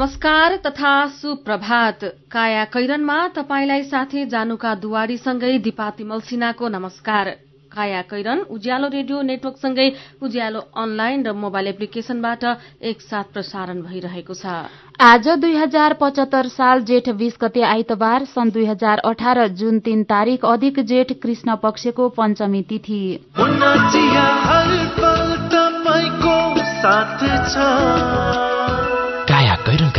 नमस्कार तथा सुप्रभात। काया कैरनमा तपाईँलाई साथी जानुका दुवारीसँगै दिपा तिमल सिन्हाको नमस्कार। काया कैरन उज्यालो रेडियो नेटवर्कसँगै उज्यालो अनलाइन र मोबाइल एप्लिकेशनबाट एकसाथ प्रसारण भइरहेको छ। आज दुई हजार पचहत्तर साल जेठ बीस गते आइतबार सन् दुई हजार अठार जुन तीन तारीक अधिक जेठ कृष्ण पक्षको पञ्चमी तिथि। काया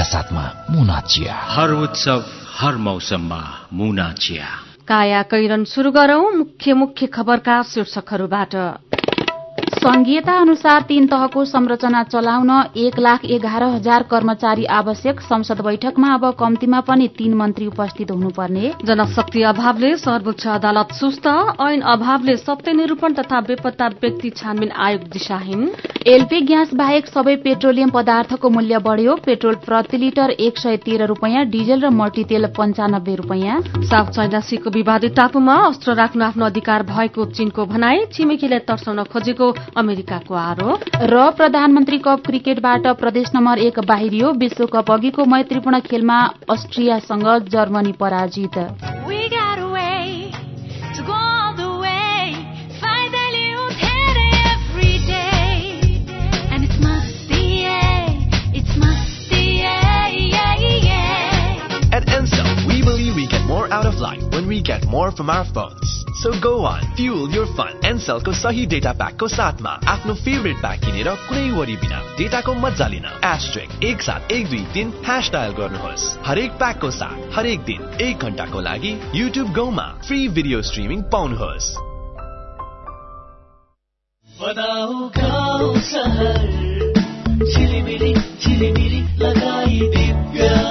साथमा मुना चिया। हर उत्सव हर मौसममा मुना चिया। काया कैरन शुरू गरौं मुख्य मुख्य खबरका शीर्षकहरूबाट। संघीयता अनुसार तीन तहको संरचना चलाउन एक लाख एघार हजार कर्मचारी आवश्यक। संसद बैठकमा अब कम्तीमा पनि तीन मन्त्री उपस्थित हुनुपर्ने। जनशक्ति अभावले सर्वोच्च अदालत सुस्त। ऐन अभावले सत्य निरूपण तथा बेपत्ता व्यक्ति छानबिन आयोग दिशाहीन। एलपी ग्यास बाहेक सबै पेट्रोलियम पदार्थको मूल्य बढ़्यो। पेट्रोल प्रति लिटर एक सय तेह्र रूपियाँ डिजल र मल्टीतेल पञ्चानब्बे रूपियाँ। साउथ चाइना सीको विवादित टापुमा अस्त्र राख्न आफ्नो अधिकार भएको चीनको भनाई छिमेकीलाई तर्साउन खोजेको अमेरिकाको आरोप र प्रधानमन्त्री कप क्रिकेटबाट प्रदेश नम्बर एक बाहिरियो विश्वकप अघिको मैत्रीपूर्ण खेलमा अस्ट्रियासँग जर्मनी पराजित। At Ansel, we believe we get more out of life when we get more from our phones. So go on, fuel your fun. Anselको सही डेटा प्याकको साथमा आफ्नो फेभरेट प्याक किनेर कुनै वरि बिना डेटाको मजा लिन एस्ट्रिक एक सात एक दुई तिन ह्यास डायल गर्नुहोस् हरेक प्याकको साथ हरेक दिन एक घण्टाको लागि युट्युब गाउँमा फ्री भिडियो स्ट्रिमिङ पाउनुहोस् झिलिमिली झिलिमिली लगाई दिव्य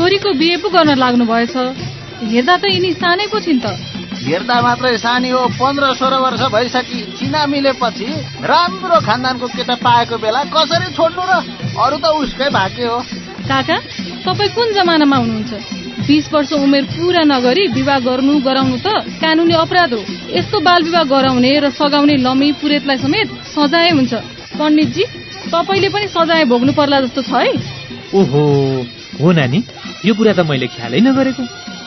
छोरीको बिहे पो गर्न लाग्नु भएछ हेर्दा त यिनी सानै पो छिन् त। हेर्दा मात्रै सानी हो पन्ध्र सोह्र वर्ष भइसकि चिना मिलेपछि राम्रो खानदानको केटा पाएको बेला कसरी छोड्नु र अरू त उसकै भाग्य हो। काका तपाईँ कुन जमानामा हुनुहुन्छ? बिस वर्ष उमेर पुरा नगरी विवाह गर्नु गराउनु त कानुनी अपराध हो। यस्तो बाल विवाह गराउने र सघाउने लमी पुरेतलाई समेत सजाय हुन्छ। पण्डितजी तपाईँले पनि सजाय भोग्नु पर्ला जस्तो छ है। ओहो हो नानी। यो कुरा त मैले ख्यालै नगरेको।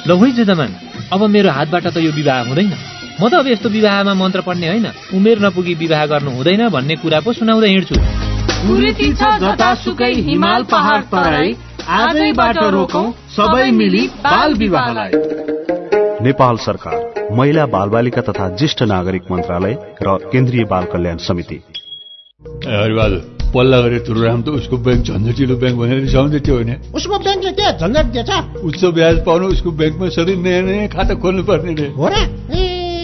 ल है जमान अब मेरो हातबाट त यो विवाह हुँदैन। म त अब यस्तो विवाहमा मन्त्र पढ्ने होइन। उमेर नपुगी विवाह गर्नु हुँदैन भन्ने कुरा पो सुनाउँदै हिँड्छु। कुरीति छ जतासुकै हिमाल पहाड तराई आजैबाट रोकौं सबै मिली बाल विवाहलाई। नेपाल सरकार महिला बाल बालिका तथा ज्येष्ठ नागरिक मन्त्रालय र केन्द्रीय बाल कल्याण समिति। पल्ला गरे तुरुराम त उसको ब्याङ्क झन्झटिलो ब्याङ्क भनेर रिसाउँदै थियो होइन? उसको ब्याङ्कले के झन्झट दिएछ। उच्च ब्याज पाउनु उसको ब्याङ्कमा सधैँ नयाँ नयाँ खाता खोल्नु पर्ने रे। हो र?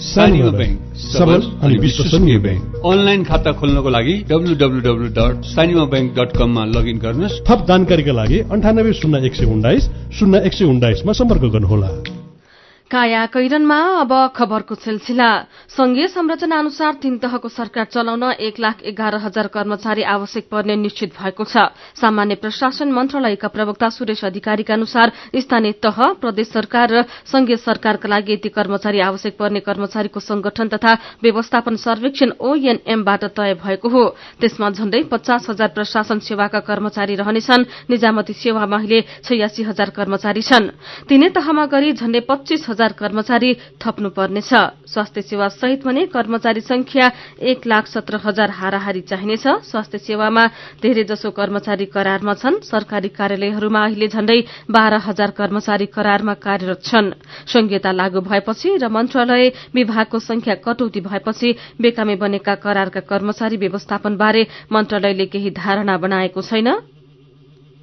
सानिमा ब्याङ्क सबल अनि विश्वसनीय ब्याङ्क अनलाइन खाता खोल्नको लागि W W W dot bank dot कममा लगइन गर्नुहोस्। थप जानकारीका लागि अन्ठानब्बे शून्य एक सय उन्नाइस शून्य एक सय उन्नाइसमा सम्पर्क गर्नुहोला। काया कैरनमा अब खबरको सिलसिला। संघीय संरचना अनुसार तीन तहको सरकार चलाउन एक लाख एघार हजार कर्मचारी आवश्यक पर्ने निश्चित भएको छ। सामान्य प्रशासन मन्त्रालयका प्रवक्ता सुरेश अधिकारीका अनुसार स्थानीय तह प्रदेश सरकार र संघीय सरकारका लागि यति कर्मचारी आवश्यक पर्ने कर्मचारीको संगठन तथा व्यवस्थापन सर्वेक्षण ओएनएमबाट तय भएको हो। त्यसमा झण्डै पचास हजार प्रशासन सेवाका कर्मचारी रहनेछन्। निजामती सेवामा अहिले छयासी हजार कर्मचारी छन्। तीनै तहमा गरी झण्डै पच्चीस हजार कर्मचारी थप्नुपर्नेछ। स्वास्थ्य सेवा सहित भने कर्मचारी संख्या एक लाख सत्र हजार हाराहारी चाहिनेछ। स्वास्थ्य सेवामा धेरै जसो कर्मचारी करारमा छन्। सरकारी कार्यालयहरूमा अहिले झण्डै बाह्र हजार कर्मचारी करारमा कार्यरत छन्। संहिता लागू भएपछि र मन्त्रालय विभागको संख्या कटौती भएपछि बेकामे बनेका करारका कर्मचारी व्यवस्थापनबारे मन्त्रालयले केही धारणा बनाएको छैन।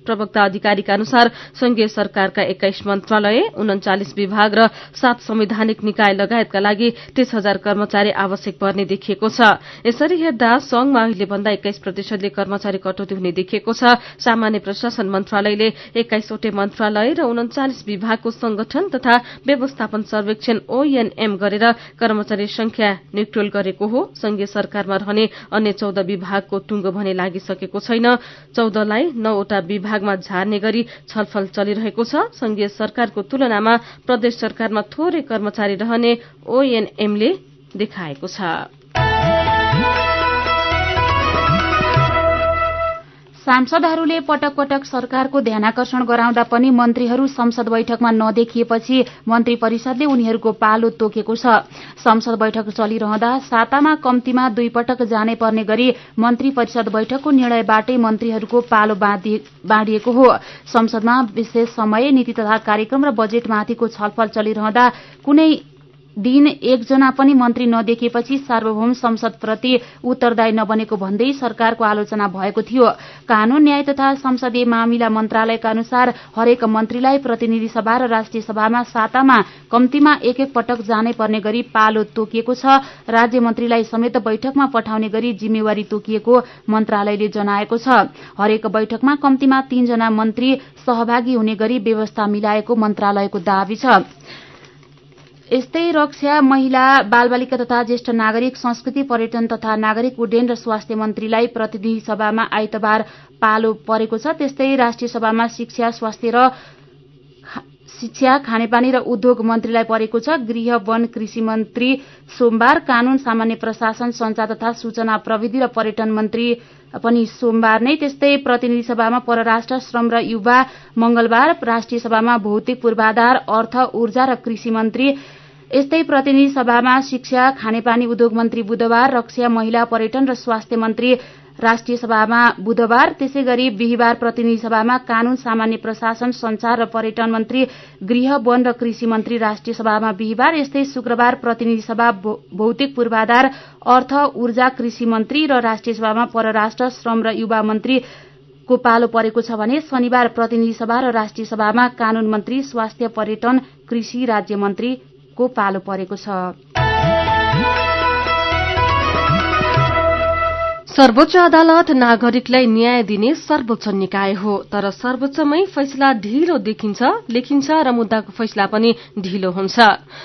प्रवक्ता अधिकारीका अनुसार संघीय सरकारका एक्काइस मन्त्रालय उन्चालिस विभाग र सात संवैधानिक निकाय लगायतका लागि तीस हजार कर्मचारी आवश्यक पर्ने देखिएको छ। यसरी हेर्दा संघमा अहिले भन्दा एक्काइस प्रतिशतले कर्मचारी कटौती हुने देखिएको छ। सामान्य प्रशासन मन्त्रालयले एक्काइसवटै मन्त्रालय र उन्चालिस विभागको संगठन तथा व्यवस्थापन सर्वेक्षण ओएनएम गरेर कर्मचारी संख्या न्यूट्रल गरेको हो। संघीय सरकारमा रहने अन्य चौध विभागको टुङ्गो भने लागिसकेको छैन। चौधलाई नौवटा विभाग विभागमा झार्ने गरी छलफल चलिरहेको छ। संघीय सरकारको तुलनामा प्रदेश सरकारमा थोरै कर्मचारी रहने ओएनएमले देखाएको छ। सांसदहरूले पटक पटक सरकारको ध्यानकर्षण गराउँदा पनि मन्त्रीहरू संसद बैठकमा नदेखिएपछि मन्त्री परिषदले उनीहरूको पालो तोकेको छ। संसद बैठक चलिरहँदा सातामा कम्तीमा दुई पटक जाने पर्ने गरी मन्त्री परिषद बैठकको निर्णयबाटै मन्त्रीहरूको पालो बाँडिएको हो। संसदमा विशेष समय नीति तथा कार्यक्रम र बजेटमाथिको छलफल चलिरहँदा कुनै दिन एकजना पनि मन्त्री नदेखिएपछि सार्वभौम संसदप्रति उत्तरदायी नबनेको भन्दै सरकारको आलोचना भएको थियो। कानून न्याय तथा संसदीय मामिला मन्त्रालयका अनुसार हरेक मन्त्रीलाई प्रतिनिधि सभा र राष्ट्रिय सभामा सातामा कम्तीमा एक एक पटक जानै पर्ने गरी पालो तोकिएको छ। राज्य मन्त्रीलाई समेत बैठकमा पठाउने गरी जिम्मेवारी तोकिएको मन्त्रालयले जनाएको छ। हरेक बैठकमा कम्तीमा तीनजना मन्त्री सहभागी हुने गरी व्यवस्था मिलाएको मन्त्रालयको दावी छ। यस्तै रक्षा महिला बालबालिका तथा ज्येष्ठ नागरिक संस्कृति पर्यटन तथा नागरिक उड्डयन र स्वास्थ्य मन्त्रीलाई प्रतिनिधि सभामा आइतबार पालो परेको छ। त्यस्तै राष्ट्रिय सभामा शिक्षा स्वास्थ्य र शिक्षा खानेपानी र उद्योग मन्त्रीलाई परेको छ। गृह वन कृषि मन्त्री सोमबार कानून सामान्य प्रशासन संचार तथा सूचना प्रविधि र पर्यटन मन्त्री पनि सोमबार नै त्यस्तै प्रतिनिधि सभामा परराष्ट्र श्रम र युवा मंगलबार राष्ट्रिय सभामा भौतिक पूर्वाधार अर्थ ऊर्जा र कृषि मन्त्री। यस्तै प्रतिनिधि सभामा शिक्षा खानेपानी उद्योग मन्त्री बुधबार रक्षा महिला पर्यटन र स्वास्थ्य मन्त्री राष्ट्रिय सभामा बुधबार त्यसै गरी बिहिबार प्रतिनिधि सभामा कानून सामान्य प्रशासन संचार र पर्यटन मन्त्री गृह वन र कृषि मन्त्री राष्ट्रिय सभामा बिहिबार यस्तै शुक्रबार प्रतिनिधि सभा भौतिक पूर्वाधार अर्थ ऊर्जा कृषि मन्त्री र राष्ट्रिय सभामा परराष्ट्र श्रम र युवा मन्त्री को पालो परेको छ भने शनिबार प्रतिनिधि सभा र राष्ट्रिय सभामा कानून मन्त्री स्वास्थ्य पर्यटन कृषि राज्य मन्त्रीको पालो परेको छ। सर्वोच्च अदालत नागरिकलाई न्याय दिने सर्वोच्च निकाय हो तर सर्वोच्चमै फैसला ढिलो देखिन्छ लेखिन्छ र मुद्दाको फैसला पनि ढिलो हुन्छ।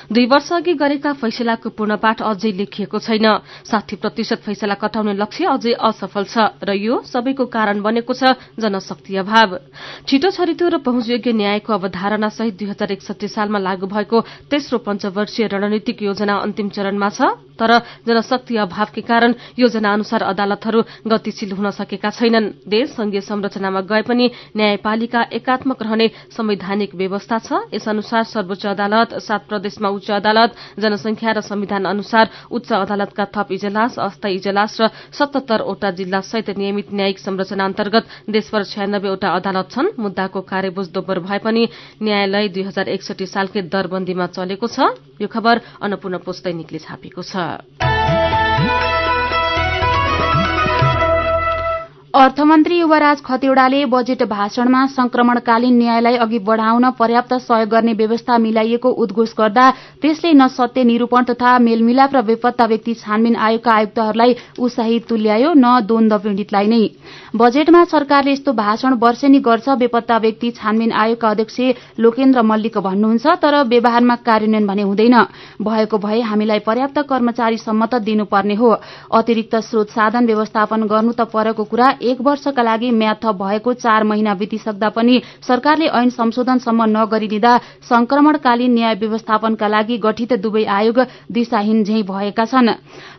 दुई वर्ष अघि गरेका फैसलाको पूर्णपाठ अझै लेखिएको छैन। साठी प्रतिशत फैसला कटाउने लक्ष्य अझै असफल छ र यो सबैको कारण बनेको छ जनशक्ति अभाव। छिटो छरितो र पहुँचयोग्य न्यायको अवधारणा सहित दुई हजार एकसठी सालमा लागू भएको तेस्रो पञ्चवर्षीय रणनीतिक योजना अन्तिम चरणमा छ तर जनशक्ति अभावकै कारण योजना अनुसार अदालतहरू गतिशील हुन सकेका छैनन्। देश संघीय संरचनामा गए पनि न्यायपालिका एकात्मक रहने संवैधानिक व्यवस्था छ। यस अनुसार सर्वोच्च अदालत सात प्रदेशमा उच्च अदालत जनसंख्या र संविधान अनुसार उच्च अदालतका थप इजलास अस्थायी इजलास र सतहत्तरवटा जिल्ला सहित नियमित न्यायिक संरचना अन्तर्गत देशभर छयानब्बेवटा अदालत छन्। मुद्दाको कार्यबोझ दोब्बर भए पनि न्यायालय दुई हजार एकसठी सालकै दरबन्दीमा चलेको छ। यो खबर अन्नपूर्ण पोस्ट दैनिकले छापेको छ। अर्थमन्त्री युवराज खतिवड़ाले बजेट भाषणमा संक्रमणकालीन न्यायलाई अघि बढ़ाउन पर्याप्त सहयोग गर्ने व्यवस्था मिलाइएको उद्घोष गर्दा त्यसले न सत्य निरूपण तथा मेलमिलाप र बेपत्ता व्यक्ति छानबिन आयोगका आयुक्तहरूलाई उत्साही तुल्यायो न द्वन्द पीड़ितलाई नै। बजेटमा सरकारले यस्तो भाषण वर्षेनी गर्छ बेपत्ता व्यक्ति छानबिन आयोगका अध्यक्ष लोकेन्द्र मल्लिक भन्नुहुन्छ तर व्यवहारमा कार्यान्वयन भने हुँदैन। भएको भए हामीलाई पर्याप्त कर्मचारी सम्मत दिनुपर्ने हो। अतिरिक्त स्रोत साधन व्यवस्थापन गर्नु त परेको कुरा एक वर्षका लागि म्याद थप भएको चार महिना बितिसक्दा पनि सरकारले ऐन संशोधनसम्म नगरिदिँदा संक्रमणकालीन न्याय व्यवस्थापनका लागि गठित दुवै आयोग दिशाहीन झै भएका छन्।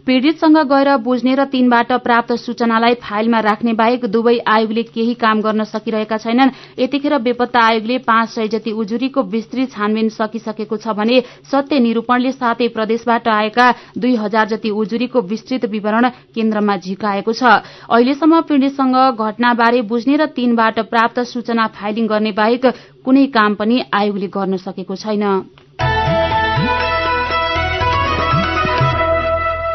पीड़ितसँग गएर बुझ्ने र तीनबाट प्राप्त सूचनालाई फाइलमा राख्ने बाहेक दुवै आयोगले केही काम गर्न सकिरहेका छैनन्। यतिखेर बेपत्ता आयोगले पाँच सय जति उजुरीको विस्तृत छानबिन सकिसकेको छ भने सत्य निरूपणले सातै प्रदेशबाट आएका दुई हजार जति उजुरीको विस्तृत विवरण केन्द्रमा झिकाएको छ। अहिलेसम्म पीड़ितसँग घटनाबारे बुझ्ने र तीनबाट प्राप्त सूचना फाइलिङ गर्ने बाहेक कुनै काम पनि आयोगले गर्न सकेको छैन।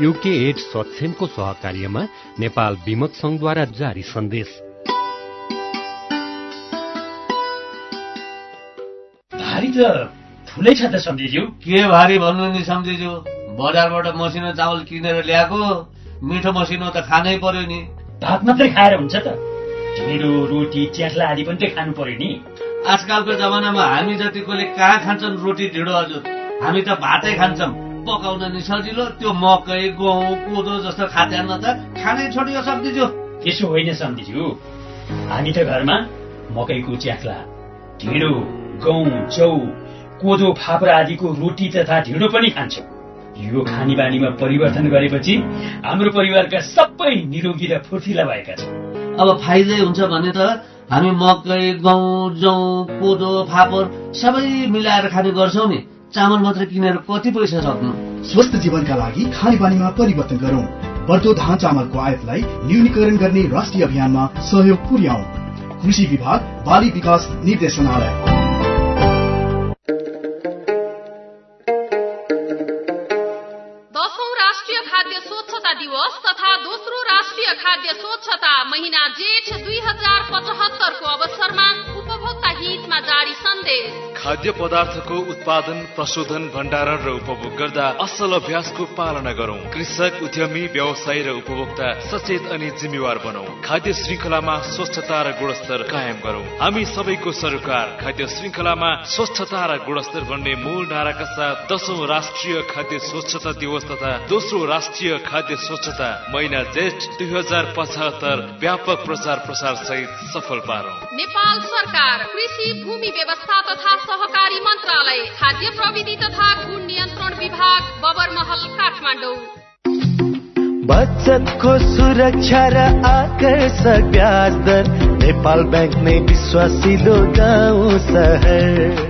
युके एड सक्षमको सहकार्यमा नेपाल विमत संघद्वारा जारी सन्देश। भारी त ठुलै छ त सम्झिज्यू। के भारी भन्नु नि सम्झिज्यू? बजारबाट मसिनो चावल किनेर ल्याएको मिठो मसिनो त खानै पर्यो नि। भात मात्रै खाएर हुन्छ त। ढिँडो रोटी च्याख्ला आदि पनि त खानु पर्यो नि। आजकलको जमानामा हामी जतिकोले कहाँ खान्छन् रोटी ढिँडो हजुर हामी त भातै खान्छौँ। पकाउन नि सजिलो त्यो मकै गहुँ कोदो जस्तो खाद्यान्न त खानै छोडियो सम्झिज्यू। त्यसो होइन सम्झिज्यू। हामी त घरमा मकैको च्याख्ला ढिँडो गहुँ चौ कोदो फापरा आदिको रोटी तथा ढिँडो पनि खान्छौँ। यो खाने बानीमा परिवर्तन गरेपछि हाम्रो परिवारका सबै निरोगी र फुर्तिला भएका छन्। अब फाइदै हुन्छ भने त हामी मकै गहुँ जौ कोदो फापर सबै मिलाएर खाने गर्छौँ नि। चामल मात्र किनेर कति पैसा सक्नु स्वस्थ जीवनका लागि खानेपानीमा परिवर्तन गरौँ। बढ्दो धान चामलको आयातलाई न्यूनीकरण गर्ने राष्ट्रिय अभियानमा सहयोग पुर्याउँ। कृषि विभाग बाली विकास निर्देशनालय। दशौं राष्ट्रिय खाद्य स्वच्छता दिवस तथा दोस्रो राष्ट्रिय खाद्य स्वच्छता महिना जेठ दुई हजार पचहत्तरको अवसरमा उपभोक्ता हितमा जारी सन्देश। खाद्य पदार्थको उत्पादन प्रशोधन भण्डारण र उपभोग गर्दा असल अभ्यासको पालना गरौं। कृषक उद्यमी व्यवसायी र उपभोक्ता सचेत अनि जिम्मेवार बनौ। खाद्य श्रृङ्खलामा स्वच्छता र गुणस्तर कायम गरौं। हामी सबैको सरकार खाद्य श्रृङ्खलामा स्वच्छता र गुणस्तर भन्ने मूल नाराका साथ दशौं राष्ट्रिय खाद्य स्वच्छता दिवस तथा दोस्रो राष्ट्रिय खाद्य स्वच्छता महिना जेठ दुई हजार पचहत्तर व्यापक प्रचार प्रसार सहित सफल पारौं। नेपाल सरकार कृषि भूमि व्यवस्था तथा सहकारी मन्त्रालय खाद्य प्रविधि तथा गुण नियन्त्रण विभाग बबरमहल काठमाडौँ। बचतको सुरक्षा र आकर्षक ब्याज दर नेपाल ब्याङ्क नै विश्वासिलो गाउँ सहर।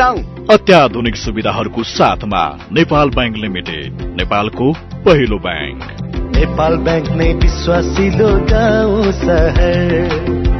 अत्याधुनिक सुविधाहरूको साथमा नेपाल ब्याङ्क लिमिटेड नेपालको पहिलो ब्याङ्क। नेपाल ब्याङ्क नै विश्वासिलो गाउँ सहर।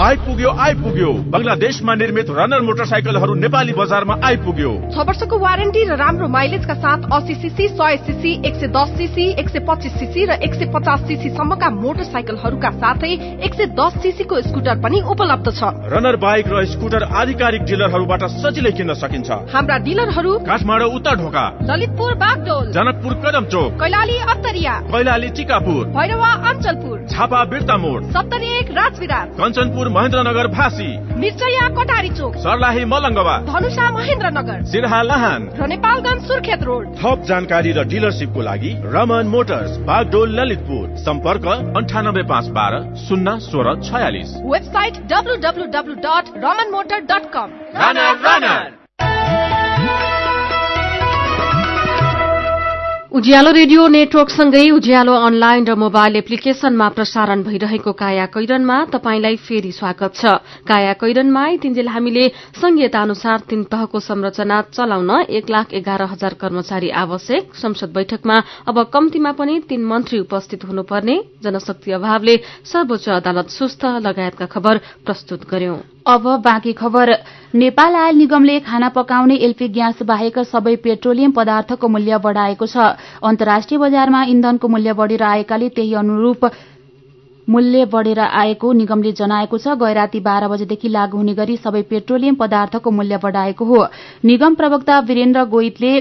आइपुग्यो आइपुग्यो। बङ्गलादेशमा निर्मित रनर मोटरसाइकलहरू नेपाली बजारमा आइपुग्यो। छ वर्षको वारेन्टी र राम्रो माइलेजका साथ अस्सी सिसी सय सिसी एक सय दस सिसी एक सय पच्चिस सिसी र एक सय पचास सिसी सम्मका मोटरसाइकलहरूका साथै एक सय दस सिसीको स्कुटर पनि उपलब्ध छ। रनर बाइक र स्कुटर आधिकारिक डिलरहरूबाट सजिलै किन्न सकिन्छ। हाम्रा डिलरहरू काठमाडौँ उत्तर ढोका। ललितपुर बागडोल। जनकपुर कदम चोक। कैलाली अत्तरिया कैलाली टिकापुर भैरवा अञ्चलपुर। झापा बिर्ता मोड सत्तरी एक राजविराट कञ्चनपुर महेन्द्रनगर फाँसी। मिर्चया कटारी चोक। सर्लाही मलङ्गवा। धनुषा महेन्द्रनगर। सिरहा लाहान। र नेपालगञ्ज सुर्खेत रोड। थप जानकारी र डिलरसिपको लागि रमन मोटर्स बागडोल ललितपुर। सम्पर्क अन्ठानब्बे पाँच बाह्र शून्य सोह्र छयालिस। Website W W W dot Raman motor dot com. उज्यालो रेडियो नेटवर्कसँगै उज्यालो अनलाइन र मोबाइल एप्लिकेशनमा प्रसारण भइरहेको काया कैरनमा तपाईंलाई फेरि स्वागत छ। काया कैरनमा तिनजेल हामीले संहिता अनुसार तीन तहको संरचना चलाउन एक लाख एघार हजार कर्मचारी आवश्यक। संसद बैठकमा अब कम्तीमा पनि तीन मन्त्री उपस्थित हुनुपर्ने। जनशक्ति अभावले सर्वोच्च अदालत सुस्त लगायतका खबर प्रस्तुत गर्यौं। अब बाँकी खबर। नेपाल आयल निगमले खाना पकाउने एलपी ग्यास बाहेक सबै पेट्रोलियम पदार्थको मूल्य बढ़ाएको छ। अन्तर्राष्ट्रिय बजारमा इन्धनको मूल्य बढ़ेर आएकाले त्यही अनुरूप मूल्य बढ़ेर आएको निगमले जनाएको छ। गैराती बाह्र बजेदेखि लागू हुने गरी सबै पेट्रोलियम पदार्थको मूल्य बढ़ाएको हो। निगम प्रवक्ता वीरेन्द्र गोइतले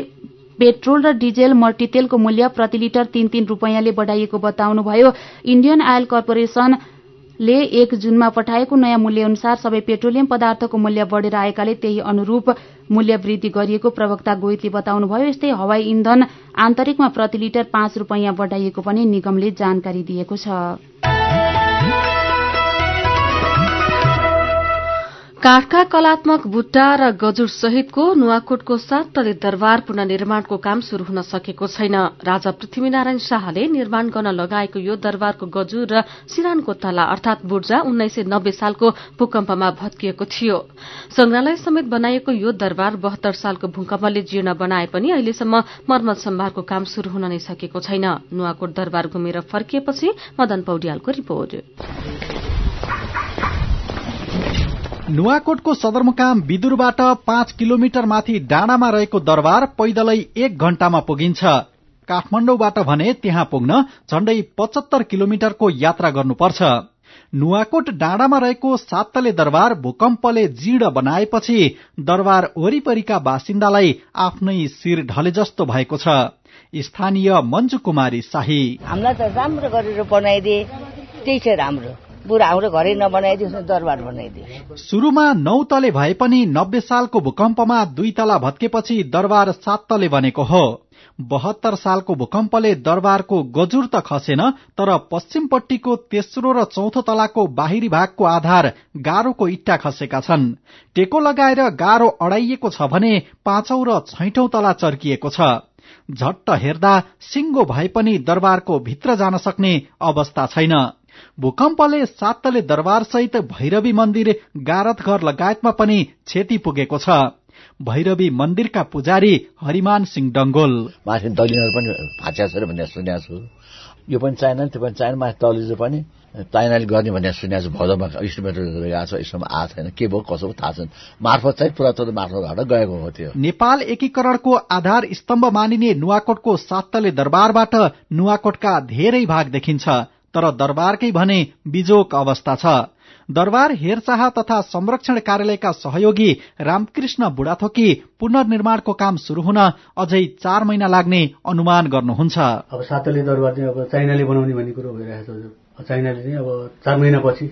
पेट्रोल र डिजेल मल्टीतेलको मूल्य प्रति लिटर तीन तीन रूपियाँले बढ़ाइएको बताउनुभयो। इण्डियन आयल कर्पोरेशन ले एक जूनमा पठाएको नयाँ मूल्य अनुसार सबै पेट्रोलियम पदार्थको मूल्य बढ़ेर आएकाले त्यही अनुरूप मूल्य वृद्धि गरिएको प्रवक्ता गोइतले बताउनुभयो। यस्तै हवाई इन्धन आन्तरिकमा प्रति लिटर पाँच रूपियाँ बढ़ाइएको पनि निगमले जानकारी दिएको छ। काठका कलात्मक बुट्टा र गजुर सहितको नुवाकोटको सात तले दरबार पुननिर्माणको काम शुरू हुन सकेको छैन। राजा पृथ्वीनारायण शाहले निर्माण गर्न लगाएको यो दरबारको गजुर र सिरानको तला अर्थात बुर्जा उन्नाइस सय नब्बे सालको भूकम्पमा भत्किएको थियो। संग्रहालय समेत बनाइएको यो दरबार बहत्तर सालको भूकम्पले जीर्ण बनाए पनि अहिलेसम्म मर्मत सम्भारको काम शुरू हुन नै सकेको छैन। नुवाकोट दरबार घुमेर फर्किएपछि मदन पौड्यालको रिपोर्ट। नुवाकोटको सदरमुकाम बिदुरबाट पाँच किलोमिटर माथि डाँडामा रहेको दरबार पैदलै एक घण्टामा पुगिन्छ। काठमाडौँबाट भने त्यहाँ पुग्न झण्डै पचहत्तर किलोमिटरको यात्रा गर्नुपर्छ। नुवाकोट डाँडामा रहेको सातले दरबार भूकम्पले जीर्ण बनाएपछि दरबार वरिपरिका बासिन्दालाई आफ्नै शिर ढले जस्तो भएको छ। स्थानीय मञ्जु कुमारी शाही। हामीलाई त राम्रो गरेर बनाइदिए त्यही राम्रो। बुढा हाम्रो घरै नबनाइदियोस् दरबार बनाइदियो सुरुमा नौ तले भए पनि नब्बे सालको भूकम्पमा दुई तला भत्केपछि दरबार सात तले बनेको हो। बहत्तर सालको भूकम्पले दरबारको गजुर त खसेन तर पश्चिमपट्टिको तेस्रो र चौथो तलाको बाहिरी भागको आधार गारोको इट्टा खसेका छन्। टेको लगाएर गारो अडाइएको छ भने पाँचौं र छैठौं तला चर्किएको छ। झट्ट हेर्दा सिंगो भए पनि दरबारको भित्र जान सक्ने अवस्था छैन। भूकम्पले सातले दरबार सहित भैरवी मन्दिर गारत घर लगायतमा पनि क्षति पुगेको छ। भैरवी मन्दिरका पुजारी हरिमान सिंह डंगोल। माथि दलिनहरू पनि भाँच्या छ भन्ने सुनेको छु। यो पनि चाइना त्यो पनि चाइना माथि तलिजो पनि चाइनाले गर्ने भन्ने सुनेको छु। भदौमा इस्टिमेटर गएको छ। यसमा आएको छैन। के भयो कसो थाहा छैन। मार्फत चाहिँ पुरातत्व मार्फतबाट गएको हो त्यो। नेपाल एकीकरणको आधार स्तम्भ मानिने नुवाकोटको सातले दरबारबाट नुवाकोटका धेरै भाग देखिन्छ। तर दरबारकै भने बिजोक अवस्था छ। दरबार हेरचाह तथा संरक्षण कार्यालयका सहयोगी रामकृष्ण बुढाथोकी पुनर्निर्माणको काम शुरू हुन अझै चार महिना लाग्ने अनुमान गर्नुहुन्छ। अब सातले दरबार चाहिँ अब चाइनाले बनाउने भन्ने कुरो भइरहेको छ चाइनाले चाहिँ अब चार महिनापछि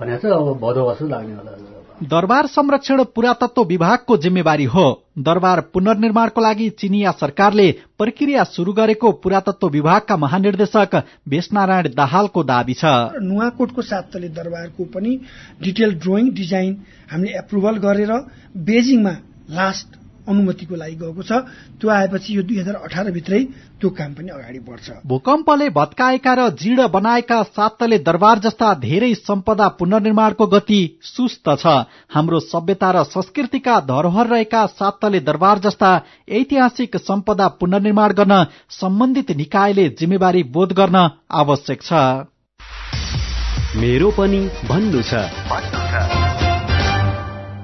भनेको छ अब भदौ असो लाग्ने होला दरबार संरक्षण पुरातत्व विभागको जिम्मेवारी हो। दरबार पुनर्निर्माणको लागि चिनिया सरकारले प्रक्रिया शुरू गरेको पुरातत्व विभागका महानिर्देशक भेषनारायण दाहालको दावी छ। नुवाकोटको साततले दरबारको पनि डिटेल ड्रोइङ डिजाइन हामीले एप्रुभल गरेर बेजिङमा लास्ट अनुमतिको लागि गएको छ। त्यो आएपछि यो दुई हजार अठार भित्रै त्यो काम पनि अगाडि बढ्छ। भूकम्पले भत्काएका र जीर्ण बनाएका सातले दरबार जस्ता धेरै सम्पदा पुनर्निर्माणको गति सुस्त छ। हाम्रो सभ्यता र संस्कृतिका धरोहर रहेका सातले दरबार जस्ता ऐतिहासिक सम्पदा पुनर्निर्माण गर्न सम्बन्धित निकायले जिम्मेवारी बोध गर्न आवश्यक छ। मेरो पनि भन्नु छ।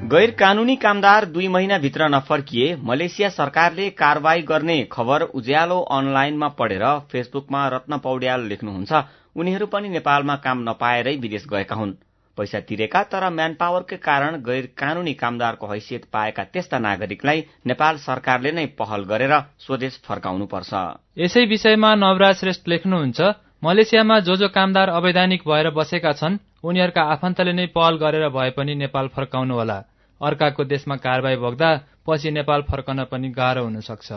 गैर कानूनी कामदार दुई महिनाभित्र नफर्किए मलेसिया सरकारले कारवाही गर्ने खबर उज्यालो अनलाइनमा पढेर फेसबुकमा रत्न पौड्याल लेख्नुहुन्छ। उनीहरू पनि नेपालमा काम नपाएरै विदेश गएका हुन्। पैसा तिरेका तर म्यान पावरकै कारण गैर कानूनी कामदारको हैसियत पाएका त्यस्ता नागरिकलाई नेपाल सरकारले नै पहल गरेर स्वदेश फर्काउनुपर्छ। यसै विषयमा नवराज श्रेष्ठ लेख्नुहुन्छ मलेसियामा जो जो कामदार अवैधानिक भएर बसेका छन्। उनीहरूका आफन्तले नै पहल गरेर भए पनि नेपाल फर्काउनु होला अर्काको देशमा कारवाही भोग्दा पछि नेपाल फर्कन पनि गाह्रो हुन सक्छ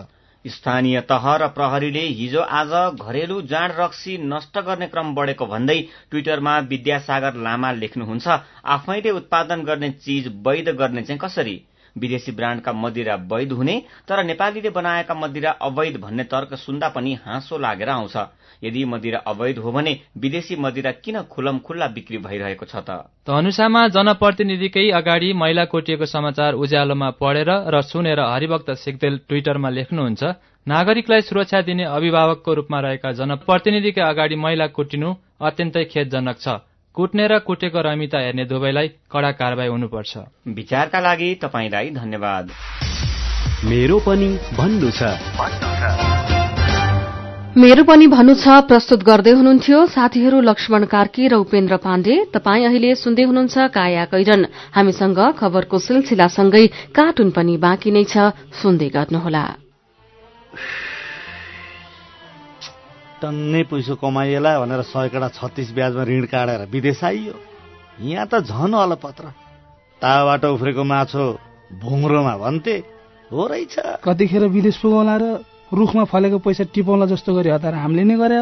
स्थानीय तह र प्रहरीले हिजो आज घरेलु जाँड रक्सी नष्ट गर्ने क्रम बढेको भन्दै ट्विटरमा विद्यासागर लामा लेख्नुहुन्छ आफैले उत्पादन गर्ने चीज वैध गर्ने चाहिँ कसरी? विदेशी ब्रान्डका मदिरा वैध हुने तर नेपालीले बनाएका मदिरा अवैध भन्ने तर्क सुन्दा पनि हाँसो लागेर आउँछ। यदि मदिरा अवैध हो भने विदेशी मदिरा किन खुलम खुल्ला बिक्री भइरहेको छ त? धनुषामा जनप्रतिनिधिकै अगाडि महिला कोटिएको समाचार उज्यालोमा पढेर र सुनेर हरिभक्त सिक्देल ट्विटरमा लेख्नुहुन्छ नागरिकलाई सुरक्षा दिने अभिभावकको रूपमा रहेका जनप्रतिनिधिकै अगाडि महिला कुटिनु अत्यन्तै खेदजनक छ। कुट्ने र कुटेको रमिता हेर्ने दुवैलाई कडा कारवाही हुनुपर्छ। विचारका लागि तपाईँलाई धन्यवाद। मेरो पनि भन्नु छ। मेरो पनि भन्नु छ प्रस्तुत गर्दै हुनुहुन्थ्यो साथीहरू लक्ष्मण कार्की र उपेन्द्र पाण्डे। तपाईँ अहिले सुन्दै हुनुहुन्छ काया कैरन। हामीसँग खबरको सिलसिलासँगै कार्टुन पनि बाँकी नै छ। सुन्दै गर्नुहोला। टन्नै पैसो कमाइएला भनेर सयकडा छत्तिस ब्याजमा ऋण काटेर विदेश आइयो। यहाँ त झन अलपत्र। ताबाट उफ्रेको माछो भुङ्रोमा भन्थे। हो रहेछ। कतिखेर विदेश पुगौला र रुखमा फलेको पैसा टिपाउला जस्तो गरी हतार हामीले नै गरे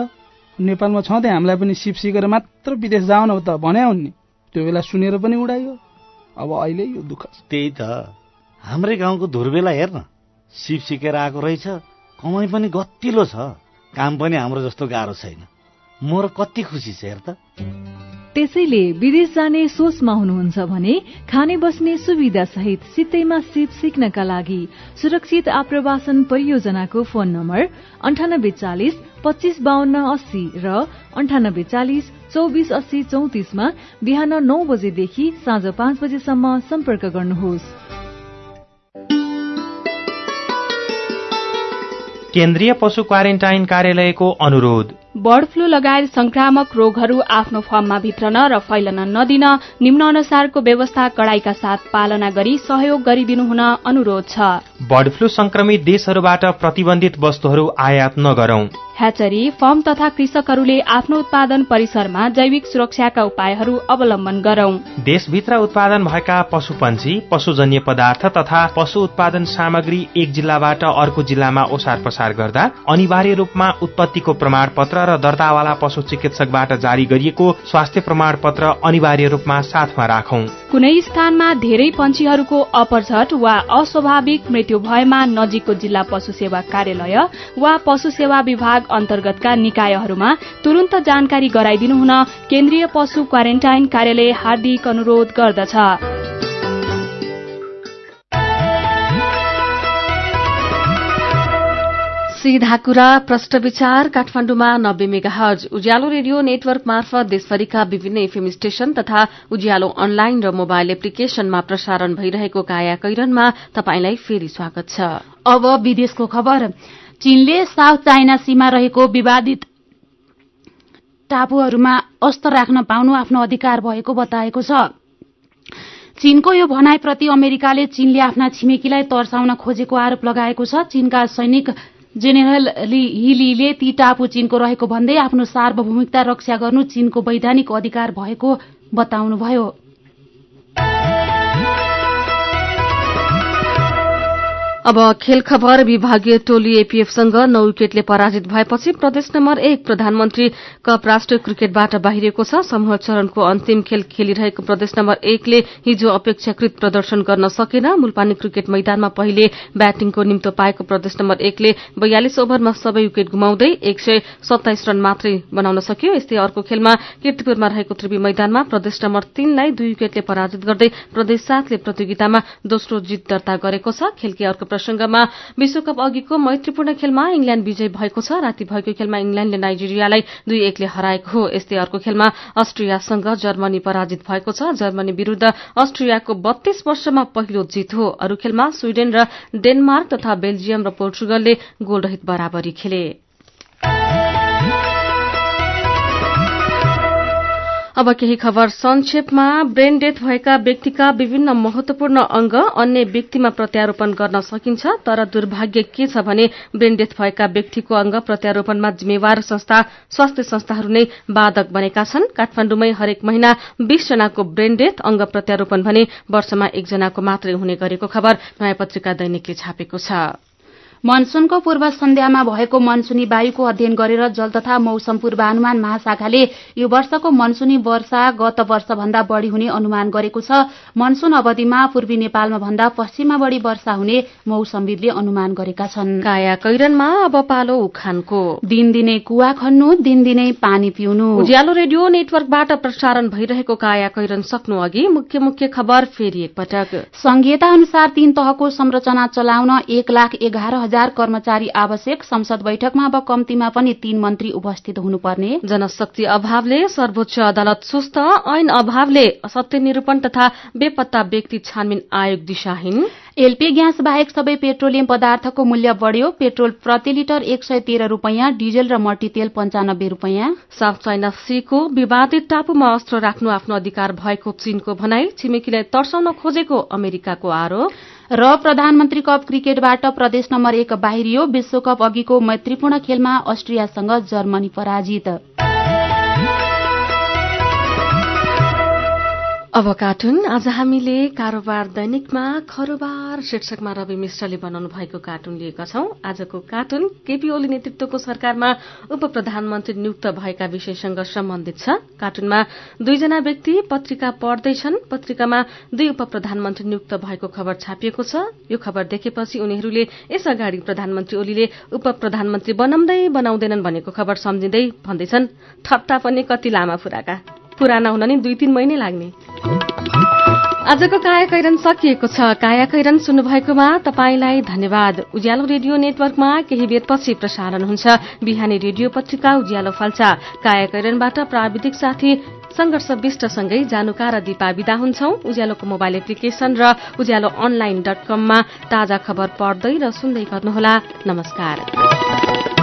नेपालमा छँदै हामीलाई पनि सिप सिकेर मात्र विदेश जाऊ न त भने हुन् त्यो बेला सुनेर पनि उडाइयो। अब अहिले यो दुःख त्यही त। हाम्रै गाउँको धुर्बेला हेर्न। सिप सिकेर आएको रहेछ। कमाइ पनि गतिलो छ। काम पनि हाम्रो जस्तो गाह्रो छैन। म कति खुसी छ हेर त। त्यसैले विदेश जाने सोचमा हुनुहुन्छ भने खाने बस्ने सुविधा सहित सित्तैमा सिप सिक्नका लागि सुरक्षित आप्रवासन परियोजनाको फोन नम्बर अन्ठानब्बे चालिस पच्चिस बाहन्न अस्सी र अन्ठानब्बे चालिस चौबिस अस्सी चौतिसमा बिहान नौ बजेदेखि साँझ पाँच बजेसम्म सम्पर्क गर्नुहोस्। केन्द्रीय पशु क्वारेन्टाइन कार्यालयको अनुरोध। बर्ड फ्लू लगायत संक्रामक रोगहरू आफ्नो फर्ममा भित्रन र फैलन नदिन निम्न अनुसारको व्यवस्था कड़ाईका साथ पालना गरी सहयोग गरिदिनु हुन अनुरोध छ। बर्ड फ्लू संक्रमित देशहरूबाट प्रतिबन्धित वस्तुहरू आयात नगरौं। ह्याचरी फर्म तथा कृषकहरूले आफ्नो उत्पादन परिसरमा जैविक सुरक्षाका उपायहरू अवलम्बन गरौं। देशभित्र उत्पादन भएका पशुपन्छी पशुजन्य पदार्थ तथा पशु उत्पादन सामग्री एक जिल्लाबाट अर्को जिल्लामा ओसार पसार गर्दा अनिवार्य रूपमा उत्पत्तिको प्रमाण पत्र र दर्तावाला पशु चिकित्सकबाट जारी गरिएको स्वास्थ्य प्रमाण पत्र अनिवार्य रूपमा साथमा राखौं। कुनै स्थानमा धेरै पन्छीहरूको अपरझट वा अस्वाभाविक मृत्यु भएमा नजिकको जिल्ला पशु सेवा कार्यालय वा पशु सेवा विभाग अन्तर्गतका निकायहरूमा तुरन्त जानकारी गराइदिनु हुन केन्द्रीय पशु क्वारेन्टाइन कार्यालय हार्दिक अनुरोध गर्दछ। सीधा कुरा प्रष्ट विचार काठमाण्डुमा नब्बे मेगा हज उज्यालो रेडियो नेटवर्क मार्फत देशभरिका विभिन्न एफएम स्टेशन तथा उज्यालो अनलाइन र मोबाइल एप्लिकेशनमा प्रसारण भइरहेको काया कैरनमा तपाईंलाई फेरि स्वागत छ। अब विदेशको खबर। चीनले साउथ चाइना सीमा रहेको विवादित टापुहरूमा अस्त्र राख्न पाउनु आफ्नो अधिकार भएको बताएको छ। चीनको यो भनाइप्रति अमेरिकाले चीनले आफ्ना छिमेकीलाई तर्साउन खोजेको आरोप लगाएको छ। चीनका सैनिक जेनेरल हिलीले ती टापु चीनको रहेको भन्दै आफ्नो सार्वभौमिकता रक्षा गर्नु चीनको वैधानिक अधिकार भएको बताउनुभयो। अब खेल खबर विभागीय टोली एपीएफसँग नौ विकेटले पराजित भएपछि प्रदेश नम्बर एक प्रधानमन्त्री कप राष्ट्रिय क्रिकेटबाट बाहिरिएको छ। समूह चरणको अन्तिम खेल खेलिरहेको प्रदेश नम्बर एकले हिजो अपेक्षाकृत प्रदर्शन गर्न सकेन। मूलपानी क्रिकेट मैदानमा पहिले ब्याटिङको निम्तो पाएको प्रदेश नम्बर एकले बयालिस ओभरमा सबै विकेट गुमाउँदै एक सय सत्ताइस रन मात्रै बनाउन सक्यो। यस्तै अर्को खेलमा किर्तिपुरमा रहेको त्रिवी मैदानमा प्रदेश नम्बर तीनलाई दुई विकेटले पराजित गर्दै प्रदेश सातले प्रतियोगितामा दोस्रो जित दर्ता गरेको छ। खेलकी अर्को प्रसंगमा विश्वकप अघिको मैत्रीपूर्ण खेलमा इंग्ल्याण्ड विजय भएको छ। राति भएको खेलमा इंग्ल्याण्डले नाइजेरियालाई दुई एकले हराएको हो। यस्तै अर्को खेलमा अस्ट्रियासँग जर्मनी पराजित भएको छ। जर्मनी विरूद्ध अस्ट्रियाको बत्तीस वर्षमा पहिलो जित हो। अरू खेलमा स्वीडेन र डेनमार्क तथा बेल्जियम र पोर्चुगलले गोलरहित बराबरी खेले। अब केही खबर संक्षेपमा ब्रेन डेथ भएका व्यक्तिका विभिन्न महत्वपूर्ण अंग अन्य व्यक्तिमा प्रत्यारोपण गर्न सकिन्छ तर दुर्भाग्य के छ भने ब्रेन डेथ भएका व्यक्तिको अंग प्रत्यारोपणमा जिम्मेवार संस्था स्वास्थ्य संस्थाहरू नै बाधक बनेका छन्। काठमाण्डुमै हरेक महिना बीस जनाको ब्रेन डेथ अंग प्रत्यारोपण भने वर्षमा एकजनाको मात्रै हुने गरेको खबर नयाँ पत्रिका दैनिकले छापेको छ। मनसूनको पूर्व सन्ध्यामा भएको मनसूनी वायुको अध्ययन गरेर जल तथा मौसम पूर्वानुमान महाशाखाले यो वर्षको मनसूनी वर्षा गत वर्ष भन्दा बढ़ी हुने अनुमान गरेको छ। मनसून अवधिमा पूर्वी नेपालमा भन्दा पश्चिममा बढ़ी वर्षा हुने मौसमविदले अनुमान गरेका छन्। कैरनमा अब पालो उखानको। दिनदिनै कुवा खन्नु दिनदिनै पानी पिउनु। उज्यालो रेडियो नेटवर्कबाट प्रसारण भइरहेको काया कैरन सक्नु अघि मुख्य मुख्य खबर फेरि एकपटक। संघीयता अनुसार तीन तहको संरचना चलाउन एक लाख एघार हजार कर्मचारी आवश्यक संसद बैठकमा अब कम्तीमा पनि तीन मन्त्री उपस्थित हुनुपर्ने। जनशक्ति अभावले सर्वोच्च अदालत सुस्त ऐन अभावले सत्य निरूपण तथा बेपत्ता व्यक्ति छानबिन आयोग दिशाहीन। एलपी ग्यास बाहेक सबै पेट्रोलियम पदार्थको मूल्य बढ़्यो। पेट्रोल प्रति लिटर एक सय तेह्र रूपियाँ डिजल र मट्टीतेल पञ्चानब्बे रूपियाँ। साउथ चाइना सीको विवादित टापुमा अस्त्र राख्नु आफ्नो अधिकार भएको चीनको भनाई छिमेकीलाई तर्साउन खोजेको अमेरिकाको आरोप। र प्रधानमन्त्री कप क्रिकेटबाट प्रदेश नम्बर एक बाहिरियो विश्वकप अघिको मैत्रीपूर्ण खेलमा अस्ट्रियासँग जर्मनी पराजित। अब कार्टुन आज हामीले कारोबार दैनिकमा खरोबार शीर्षकमा रवि मिश्रले बनाउनु भएको कार्टुन लिएका छौं। आजको कार्टुन केपी ओली नेतृत्वको सरकारमा उप प्रधानमन्त्री नियुक्त भएका विषयसँग सम्बन्धित छ। कार्टुनमा दुईजना व्यक्ति पत्रिका पढ्दैछन्। पत्रिकामा दुई उप प्रधानमन्त्री नियुक्त भएको खबर छापिएको छ। यो खबर देखेपछि उनीहरूले यस अगाडि प्रधानमन्त्री ओलीले उप प्रधानमन्त्री बनाउँदै बनाउँदैनन् भनेको खबर सम्झिँदै भन्दैछन्। ठट्टा पनि कति लामा फुराका। पुराना हुन नि दुई तीन महिनै लाग्ने। आजको कायाकैरन सकिएको छ। कायाकैरन सुन्नुभएकोमा तपाईँलाई धन्यवाद। उज्यालो रेडियो नेटवर्कमा केही बेदपछि प्रसारण हुन्छ। बिहानी रेडियो पत्रिका उज्यालो फल्चा कायाकैरनबाट प्राविधिक साथी संघर्ष विष्टसँगै जानुका र दिपा विदा हुन्छौ। उज्यालोको मोबाइल एप्लिकेशन र उज्यालो अनलाइन डट कममा ताजा खबर पढ्दै र सुन्दै गर्नुहोला। नमस्कार।